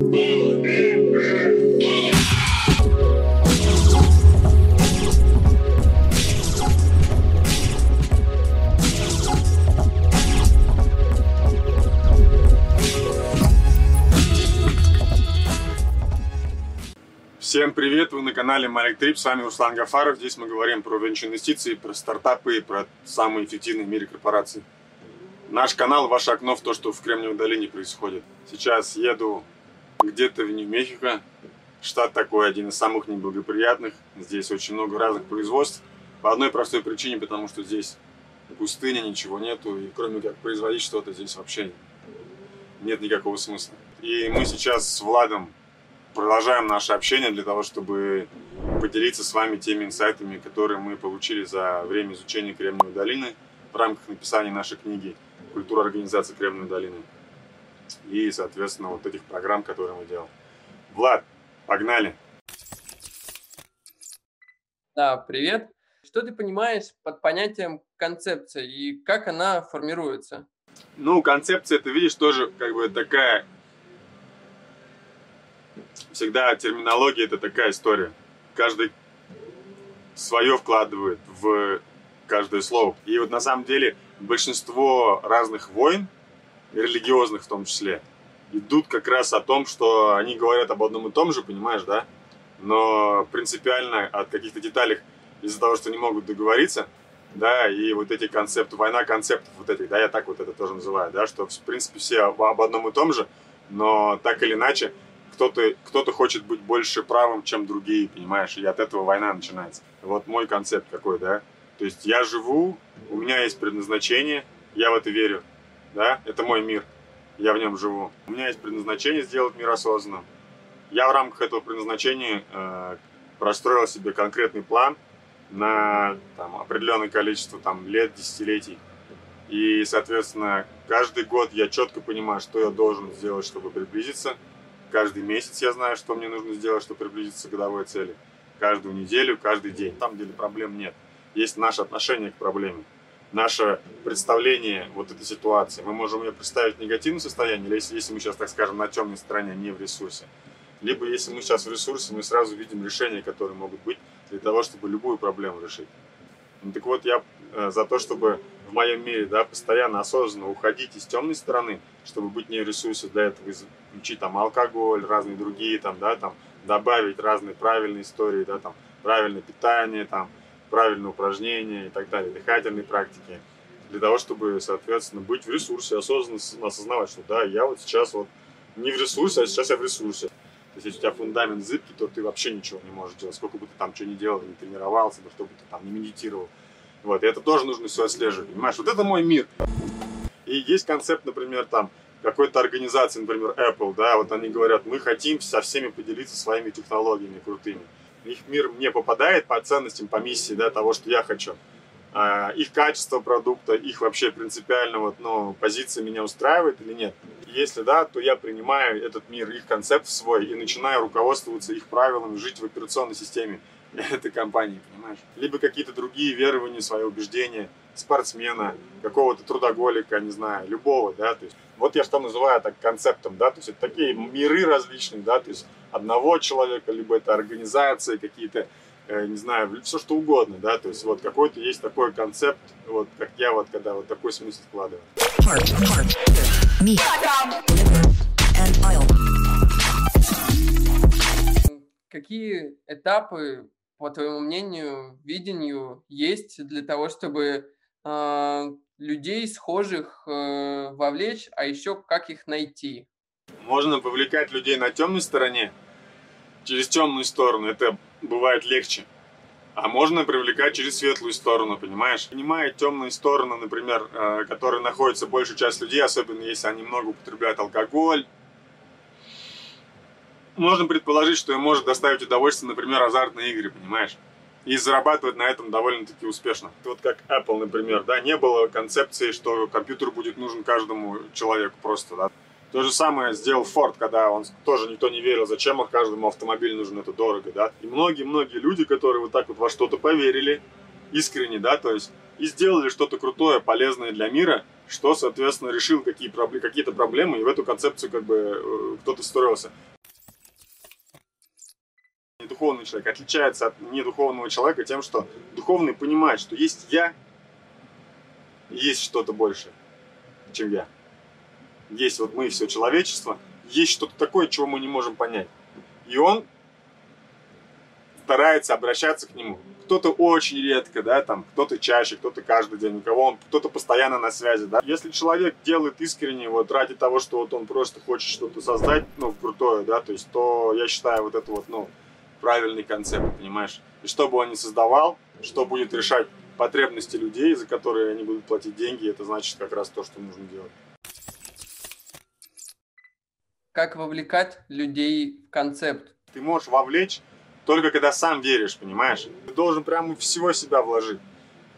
Всем привет! Вы на канале Малик Трип, с вами Руслан Гафаров. Здесь мы говорим про венчур инвестиции, про стартапы и про самые эффективные в мире корпорации. Наш канал – ваше окно в то, что в Кремниевой долине происходит. Сейчас еду где-то в Нью-Мехико. Штат такой один из самых неблагоприятных. Здесь очень много разных производств. По одной простой причине, потому что здесь пустыня, ничего нету. И кроме как производить что-то, здесь вообще нет никакого смысла. И мы сейчас с Владом продолжаем наше общение для того, чтобы поделиться с вами теми инсайтами, которые мы получили за время изучения Кремниевой долины в рамках написания нашей книги «Культура организации Кремниевой долины» и, соответственно, вот этих программ, которые мы делаем. Влад, погнали! Да, привет. Что ты понимаешь под понятием концепция и как она формируется? Ну, концепция, ты видишь, тоже как бы такая всегда терминология это такая история. Каждый свое вкладывает в каждое слово. И вот на самом деле большинство разных войн, религиозных в том числе, идут как раз о том, что они говорят об одном и том же, понимаешь, да? Но принципиально от каких-то деталей из-за того, что не могут договориться, да, и вот эти концепты, война концептов вот этих, да, я так вот это тоже называю, да, что в принципе все об одном и том же, но так или иначе кто-то кто хочет быть больше правым, чем другие, понимаешь, и от этого война начинается. Вот мой концепт какой, да. То есть я живу, у меня есть предназначение, я в это верю, да, это мой мир, я в нем живу. У меня есть предназначение сделать мир осознанным. Я в рамках этого предназначения э, простроил себе конкретный план на там, определенное количество там, лет, десятилетий. И, соответственно, каждый год я четко понимаю, что я должен сделать, чтобы приблизиться Каждый месяц я знаю, что мне нужно сделать, чтобы приблизиться к годовой цели. Каждую неделю, каждый день. Самом деле проблем нет. Есть наше отношение к проблеме. Наше представление вот этой ситуации. Мы можем ее представить в негативном состоянии, если, если мы сейчас, так скажем, на темной стороне, не в ресурсе. Либо если мы сейчас в ресурсе, мы сразу видим решения, которые могут быть для того, чтобы любую проблему решить. Ну, так вот, я э, за то, чтобы в моем мире, да, постоянно осознанно уходить из темной стороны, чтобы быть не в ресурсе, для этого включить там алкоголь, разные другие там, да, там, добавить разные правильные истории, да, там, правильное питание, там, правильные упражнения и так далее, дыхательные практики, для того, чтобы, соответственно, быть в ресурсе, осознанно осознавать, что да, я вот сейчас вот не в ресурсе, а сейчас я в ресурсе. То есть, если у тебя фундамент зыбкий, то ты вообще ничего не можешь делать. Сколько бы ты там что ни делал, не тренировался, да что бы ты там не медитировал. Вот, и это тоже нужно все отслеживать, понимаешь? Вот это мой мир. И есть концепт, например, там, какой-то организации, например, Apple, да, вот они говорят, мы хотим со всеми поделиться своими технологиями крутыми. Их мир мне попадает по ценностям, по миссии, да, того, что я хочу. А, их качество продукта, их вообще принципиально вот, ну, позиция меня устраивает или нет. Если да, то я принимаю этот мир, их концепт свой и начинаю руководствоваться их правилами, жить в операционной системе этой компании, понимаешь? Либо какие-то другие верования, свои убеждения спортсмена, какого-то трудоголика, не знаю, любого, да, то есть вот я что называю так концептом, да, то есть это такие миры различные, да, то есть одного человека, либо это организации какие-то, э, не знаю, все что угодно, да, то есть вот какой-то есть такой концепт, вот как я вот когда вот такой смысл вкладываю. Какие этапы по твоему мнению, видению есть для того, чтобы э, людей схожих э, вовлечь, а еще как их найти? Можно повлекать людей на темной стороне, через темную сторону, это бывает легче. А можно привлекать через светлую сторону, понимаешь? Понимая темные стороны, например, э, которые находятся большая часть людей, особенно если они много употребляют алкоголь, можно предположить, что им может доставить удовольствие, например, азартные игры, понимаешь? И зарабатывать на этом довольно-таки успешно. Вот как Apple, например, да, не было концепции, что компьютер будет нужен каждому человеку просто, да. То же самое сделал Ford, когда он тоже никто не верил, зачем каждому автомобиль нужен, это дорого, да. И многие-многие люди, которые вот так вот во что-то поверили, искренне, да, то есть и сделали что-то крутое, полезное для мира, что, соответственно, решил какие, какие-то проблемы, и в эту концепцию как бы э, кто-то строился. духовный человек отличается от недуховного человека тем, что духовный понимает, что есть я, есть что-то большее, чем я. Есть вот мы, все человечество, есть что-то такое, чего мы не можем понять. И он старается обращаться к нему. Кто-то очень редко, да, там, кто-то чаще, кто-то каждый день, у кого он, кто-то постоянно на связи, да. Если человек делает искренне вот ради того, что вот он просто хочет что-то создать, ну, крутое, да, то есть, то я считаю вот это вот, ну, правильный концепт, понимаешь. И что бы он ни создавал, что будет решать потребности людей, за которые они будут платить деньги, это значит как раз то, что нужно делать. Как вовлекать людей в концепт? Ты можешь вовлечь только когда сам веришь, понимаешь? Ты должен прямо всего себя вложить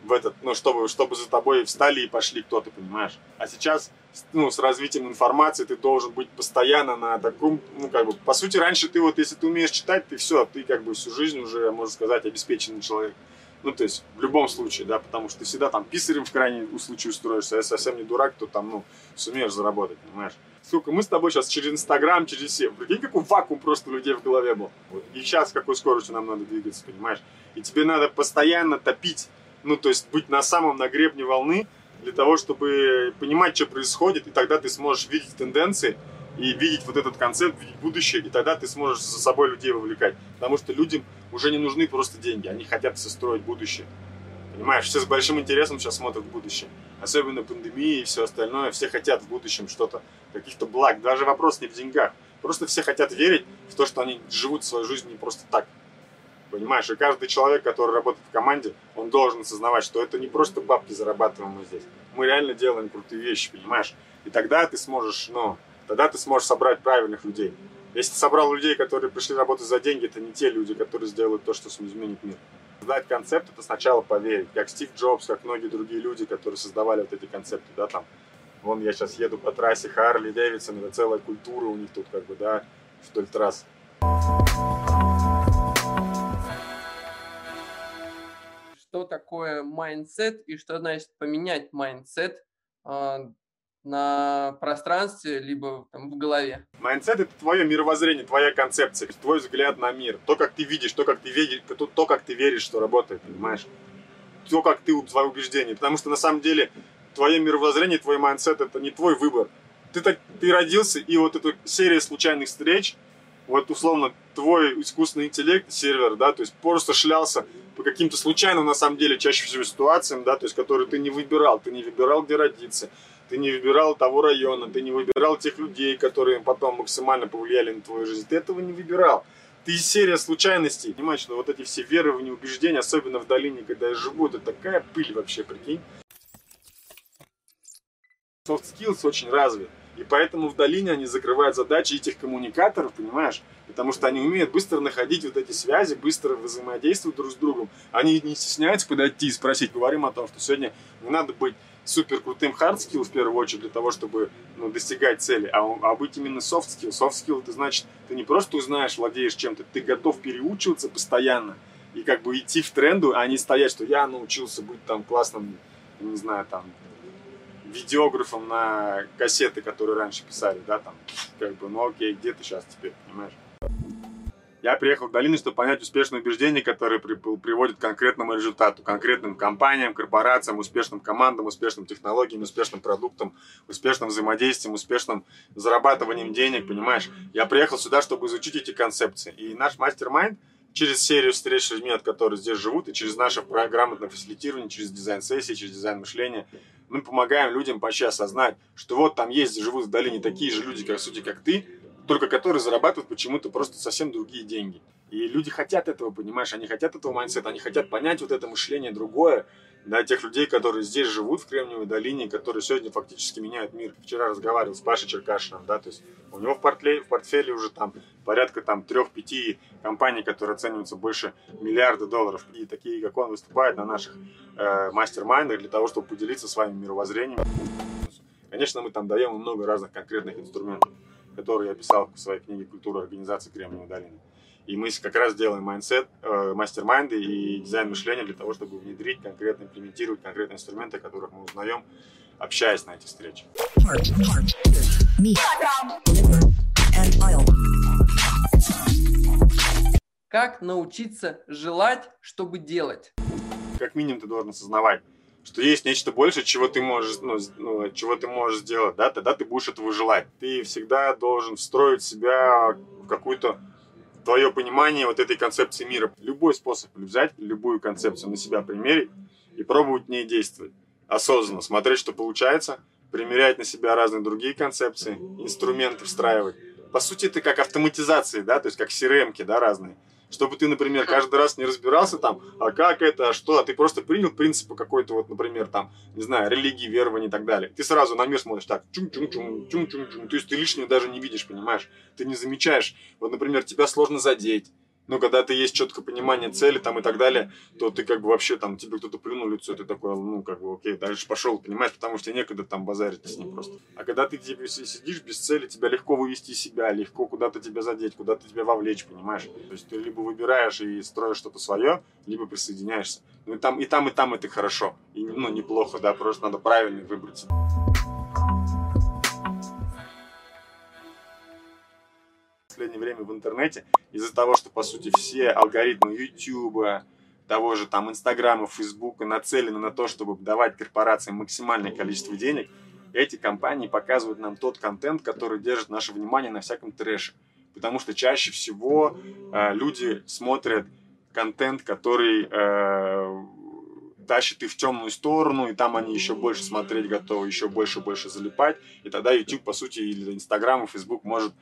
в этот, ну, чтобы, чтобы за тобой встали и пошли кто-то, понимаешь? А сейчас, ну, с развитием информации ты должен быть постоянно на таком, ну, как бы, по сути, раньше ты вот, если ты умеешь читать, ты все, ты как бы всю жизнь уже, можно сказать, обеспеченный человек. Ну, то есть, в любом случае, да, потому что ты всегда там писарем в крайнем случае устроишься, а если совсем не дурак, то там, ну, сумеешь заработать, понимаешь? Сколько мы с тобой сейчас через Инстаграм, через все, прикинь, какой вакуум просто людей в голове был. И сейчас какой скоростью нам надо двигаться, понимаешь? И тебе надо постоянно топить, ну, то есть быть на самом на гребне волны, для того, чтобы понимать, что происходит, и тогда ты сможешь видеть тенденции, и видеть вот этот концепт, видеть будущее, и тогда ты сможешь за собой людей вовлекать. Потому что людям уже не нужны просто деньги, они хотят состроить будущее. Понимаешь, все с большим интересом сейчас смотрят в будущее. Особенно пандемия и все остальное. Все хотят в будущем что-то, каких-то благ. Даже вопрос не в деньгах. Просто все хотят верить в то, что они живут свою жизнь не просто так. Понимаешь, и каждый человек, который работает в команде, он должен осознавать, что это не просто бабки зарабатываем мы здесь. Мы реально делаем крутые вещи, понимаешь? И тогда ты сможешь, ну, тогда ты сможешь собрать правильных людей. Если ты собрал людей, которые пришли работать за деньги, это не те люди, которые сделают то, что изменит мир. Создать концепт – это сначала поверить. Как Стив Джобс, как многие другие люди, которые создавали вот эти концепты, да, там. Вон я сейчас еду по трассе Харли Дэвидсон, это целая культура у них тут, как бы, да, вдоль трасс. Что такое майндсет и что значит поменять майндсет а, на пространстве, либо там, в голове. Майндсет – это твое мировоззрение, твоя концепция, твой взгляд на мир. То, как ты видишь, то, как ты веришь, то, то как ты веришь, что работает, понимаешь? То, как ты, твои убеждения. Потому что, на самом деле, твое мировоззрение, твой майндсет – это не твой выбор. Ты, так, ты родился, и вот эта серия случайных встреч, вот условно твой искусственный интеллект, сервер, да, то есть просто шлялся по каким-то случайным, на самом деле, чаще всего ситуациям, да, то есть которые ты не выбирал, ты не выбирал, где родиться, ты не выбирал того района, ты не выбирал тех людей, которые потом максимально повлияли на твою жизнь. Ты этого не выбирал. Ты из серии случайностей. Понимаешь, что вот эти все верования, убеждения, особенно в долине, когда я живу, это такая пыль вообще, прикинь. Soft skills очень развит. И поэтому в долине они закрывают задачи этих коммуникаторов, понимаешь? Потому что они умеют быстро находить вот эти связи, быстро взаимодействовать друг с другом. Они не стесняются подойти и спросить. Говорим о том, что сегодня не надо быть супер крутым hard skill в первую очередь для того, чтобы ну, достигать цели, а, а быть именно soft skill. Soft skill это значит, ты не просто узнаешь, владеешь чем-то, ты готов переучиваться постоянно и как бы идти в тренду, а не стоять, что я научился быть там классным, не знаю, там видеографом на кассеты, которые раньше писали, да, там, как бы, ну окей, где ты сейчас теперь, понимаешь? Я приехал в долину, чтобы понять успешные убеждения, которые при, приводят к конкретному результату, конкретным компаниям, корпорациям, успешным командам, успешным технологиям, успешным продуктам, успешным взаимодействием, успешным зарабатыванием денег, понимаешь? Я приехал сюда, чтобы изучить эти концепции. И наш мастер-майнд через серию встреч с людьми, от которых здесь живут, и через наше грамотное фасилитирование, через дизайн-сессии, через дизайн мышления, мы помогаем людям почти осознать, что вот там есть, живут в долине такие же люди, как, сути, как ты, только которые зарабатывают почему-то просто совсем другие деньги. И люди хотят этого, понимаешь, они хотят этого майндсета, они хотят понять вот это мышление другое, да, тех людей, которые здесь живут в Кремниевой долине, которые сегодня фактически меняют мир. Вчера разговаривал с Пашей Черкашиным, да, то есть у него в портфеле, в портфеле уже там порядка там трех-пяти компаний, которые оцениваются больше миллиарда долларов. И такие, как он, выступают на наших э, мастер-майндах для того, чтобы поделиться своим мировоззрением. Конечно, мы там даем много разных конкретных инструментов который я писал в своей книге «Культура организации Кремниевой долины». И мы как раз делаем майндсет, э, мастер-майнды и дизайн мышления для того, чтобы внедрить, конкретно имплементировать конкретные инструменты, которых мы узнаем, общаясь на этих встречах. Как научиться желать, чтобы делать? Как минимум ты должен осознавать, что есть нечто больше, чего ты можешь, ну, ну, чего ты можешь сделать, да, тогда ты будешь этого желать. Ты всегда должен встроить себя в какую-то твое понимание вот этой концепции мира. Любой способ взять, любую концепцию на себя примерить и пробовать в ней действовать. Осознанно смотреть, что получается, примерять на себя разные другие концепции, инструменты встраивать. По сути, это как автоматизации, да, то есть как crm да, разные чтобы ты, например, каждый раз не разбирался там, а как это, а что, а ты просто принял принципы какой-то вот, например, там, не знаю, религии, верования и так далее. Ты сразу на мир смотришь так, чум-чум-чум, чум-чум-чум, то есть ты лишнего даже не видишь, понимаешь? Ты не замечаешь, вот, например, тебя сложно задеть, но когда ты есть четкое понимание цели там и так далее, то ты как бы вообще там, тебе кто-то плюнул лицо, ты такой, ну, как бы, окей, дальше пошел, понимаешь, потому что некогда там базарить с ним просто. А когда ты типа, сидишь без цели, тебя легко вывести себя, легко куда-то тебя задеть, куда-то тебя вовлечь, понимаешь? То есть ты либо выбираешь и строишь что-то свое, либо присоединяешься. Ну и там, и там, и там это хорошо. И, ну, неплохо, да, просто надо правильно выбрать. Последнее время в интернете из-за того, что, по сути, все алгоритмы YouTube, того же там Инстаграма, Фейсбука нацелены на то, чтобы давать корпорациям максимальное количество денег, эти компании показывают нам тот контент, который держит наше внимание на всяком трэше. Потому что чаще всего э, люди смотрят контент, который э, тащит их в темную сторону, и там они еще больше смотреть готовы, еще больше и больше залипать, и тогда YouTube, по сути, или Instagram и Facebook может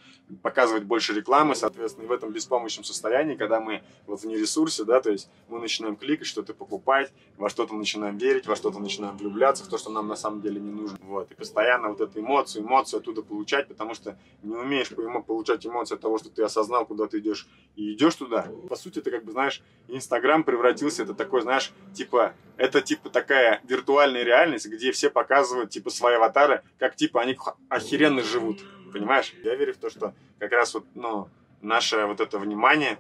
показывать больше рекламы, соответственно, и в этом беспомощном состоянии, когда мы вот в нересурсе, да, то есть мы начинаем кликать, что-то покупать, во что-то начинаем верить, во что-то начинаем влюбляться, в то, что нам на самом деле не нужно, вот, и постоянно вот эту эмоцию, эмоцию оттуда получать, потому что не умеешь получать эмоции от того, что ты осознал, куда ты идешь, и идешь туда. По сути, ты как бы, знаешь, Инстаграм превратился, это такой, знаешь, типа это типа такая виртуальная реальность, где все показывают типа свои аватары, как типа они охеренно живут. Понимаешь? Я верю в то, что как раз вот, ну, наше вот это внимание,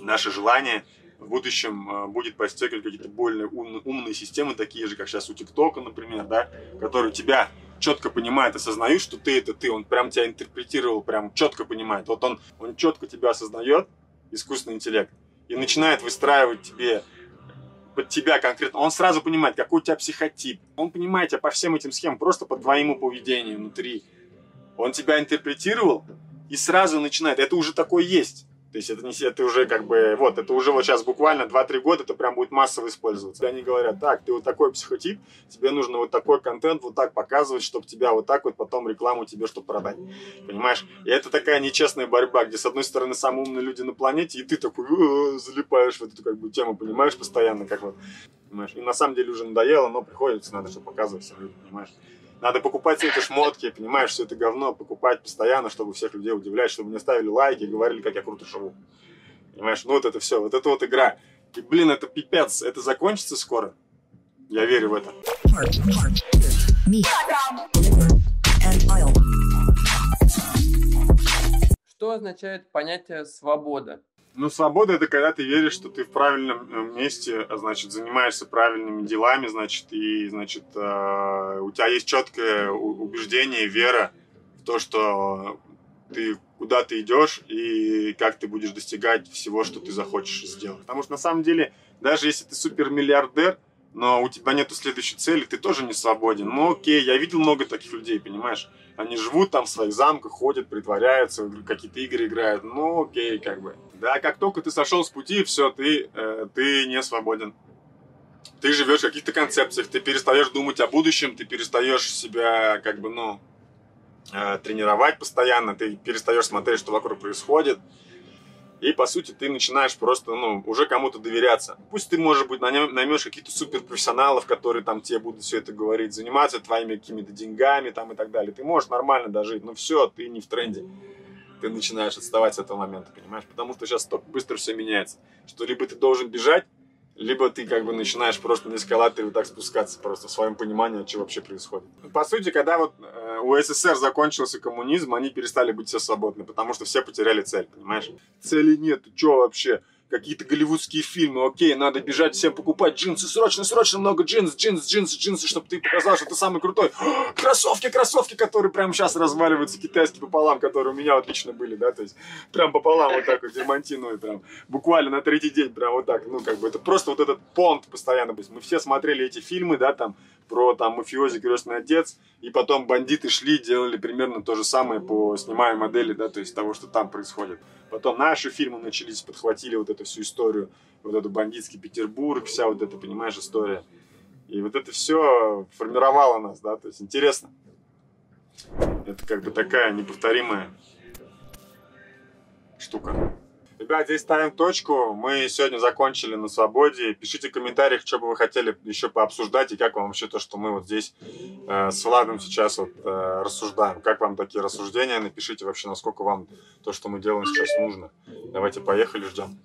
наше желание в будущем э, будет подстегивать какие-то более ум, умные системы, такие же, как сейчас у ТикТока, например, да, которые тебя четко понимает, осознают, что ты это ты, он прям тебя интерпретировал, прям четко понимает. Вот он, он четко тебя осознает, искусственный интеллект, и начинает выстраивать тебе под тебя конкретно, он сразу понимает, какой у тебя психотип. Он понимает тебя по всем этим схемам, просто по твоему поведению внутри. Он тебя интерпретировал и сразу начинает. Это уже такое есть. То есть это, не, это уже как бы, вот, это уже вот сейчас буквально 2-3 года это прям будет массово использоваться. Они говорят, так, ты вот такой психотип, тебе нужно вот такой контент вот так показывать, чтобы тебя вот так вот потом рекламу тебе, чтобы продать. Понимаешь? И это такая нечестная борьба, где с одной стороны самые умные люди на планете, и ты такой «Э, залипаешь в эту как бы тему, понимаешь, постоянно, как вот, понимаешь? И на самом деле уже надоело, но приходится, надо, чтобы показывать всем понимаешь? Надо покупать все эти шмотки, понимаешь, все это говно покупать постоянно, чтобы всех людей удивлять, чтобы мне ставили лайки и говорили, как я круто живу. Понимаешь, ну вот это все, вот это вот игра. И, блин, это пипец, это закончится скоро. Я верю в это. Что означает понятие свобода? Ну, свобода это когда ты веришь, что ты в правильном э, месте, а, значит, занимаешься правильными делами, значит, и, значит, э, у тебя есть четкое убеждение, вера в то, что ты куда ты идешь и как ты будешь достигать всего, что ты захочешь сделать. Потому что на самом деле, даже если ты супермиллиардер, но у тебя нету следующей цели, ты тоже не свободен. Ну окей, я видел много таких людей, понимаешь? Они живут там в своих замках, ходят, притворяются, какие-то игры играют. Ну окей, как бы. Да, как только ты сошел с пути, все, ты, э, ты не свободен. Ты живешь в каких-то концепциях, ты перестаешь думать о будущем, ты перестаешь себя, как бы, ну, э, тренировать постоянно, ты перестаешь смотреть, что вокруг происходит. И, по сути, ты начинаешь просто, ну, уже кому-то доверяться. Пусть ты, может быть, наймешь каких-то суперпрофессионалов, которые там тебе будут все это говорить, заниматься твоими какими-то деньгами там и так далее. Ты можешь нормально дожить, но все, ты не в тренде ты начинаешь отставать с этого момента, понимаешь? Потому что сейчас так быстро все меняется, что либо ты должен бежать, либо ты как бы начинаешь просто на эскалаторе так спускаться просто в своем понимании, что вообще происходит. По сути, когда вот э, у СССР закончился коммунизм, они перестали быть все свободны, потому что все потеряли цель, понимаешь? Цели нет, ты что вообще? Какие-то голливудские фильмы, окей, надо бежать всем покупать джинсы, срочно, срочно много джинс, джинс, джинсы, джинсы, чтобы ты показал, что ты самый крутой. Кроссовки, кроссовки, которые прямо сейчас разваливаются китайские пополам, которые у меня вот лично были, да, то есть прям пополам вот так вот дермантиновые, прям буквально на третий день прям вот так, ну как бы это просто вот этот понт постоянно. То есть мы все смотрели эти фильмы, да, там про там мафиози, крестный отец, и потом бандиты шли, делали примерно то же самое по снимаемой модели, да, то есть того, что там происходит. Потом наши фильмы начались, подхватили вот эту всю историю, вот эту бандитский Петербург, вся вот эта, понимаешь, история. И вот это все формировало нас, да, то есть интересно. Это как бы такая неповторимая штука. Ребят, здесь ставим точку. Мы сегодня закончили на свободе. Пишите в комментариях, что бы вы хотели еще пообсуждать и как вам вообще то, что мы вот здесь э, с Владом сейчас вот э, рассуждаем. Как вам такие рассуждения? Напишите вообще, насколько вам то, что мы делаем сейчас нужно. Давайте поехали, ждем.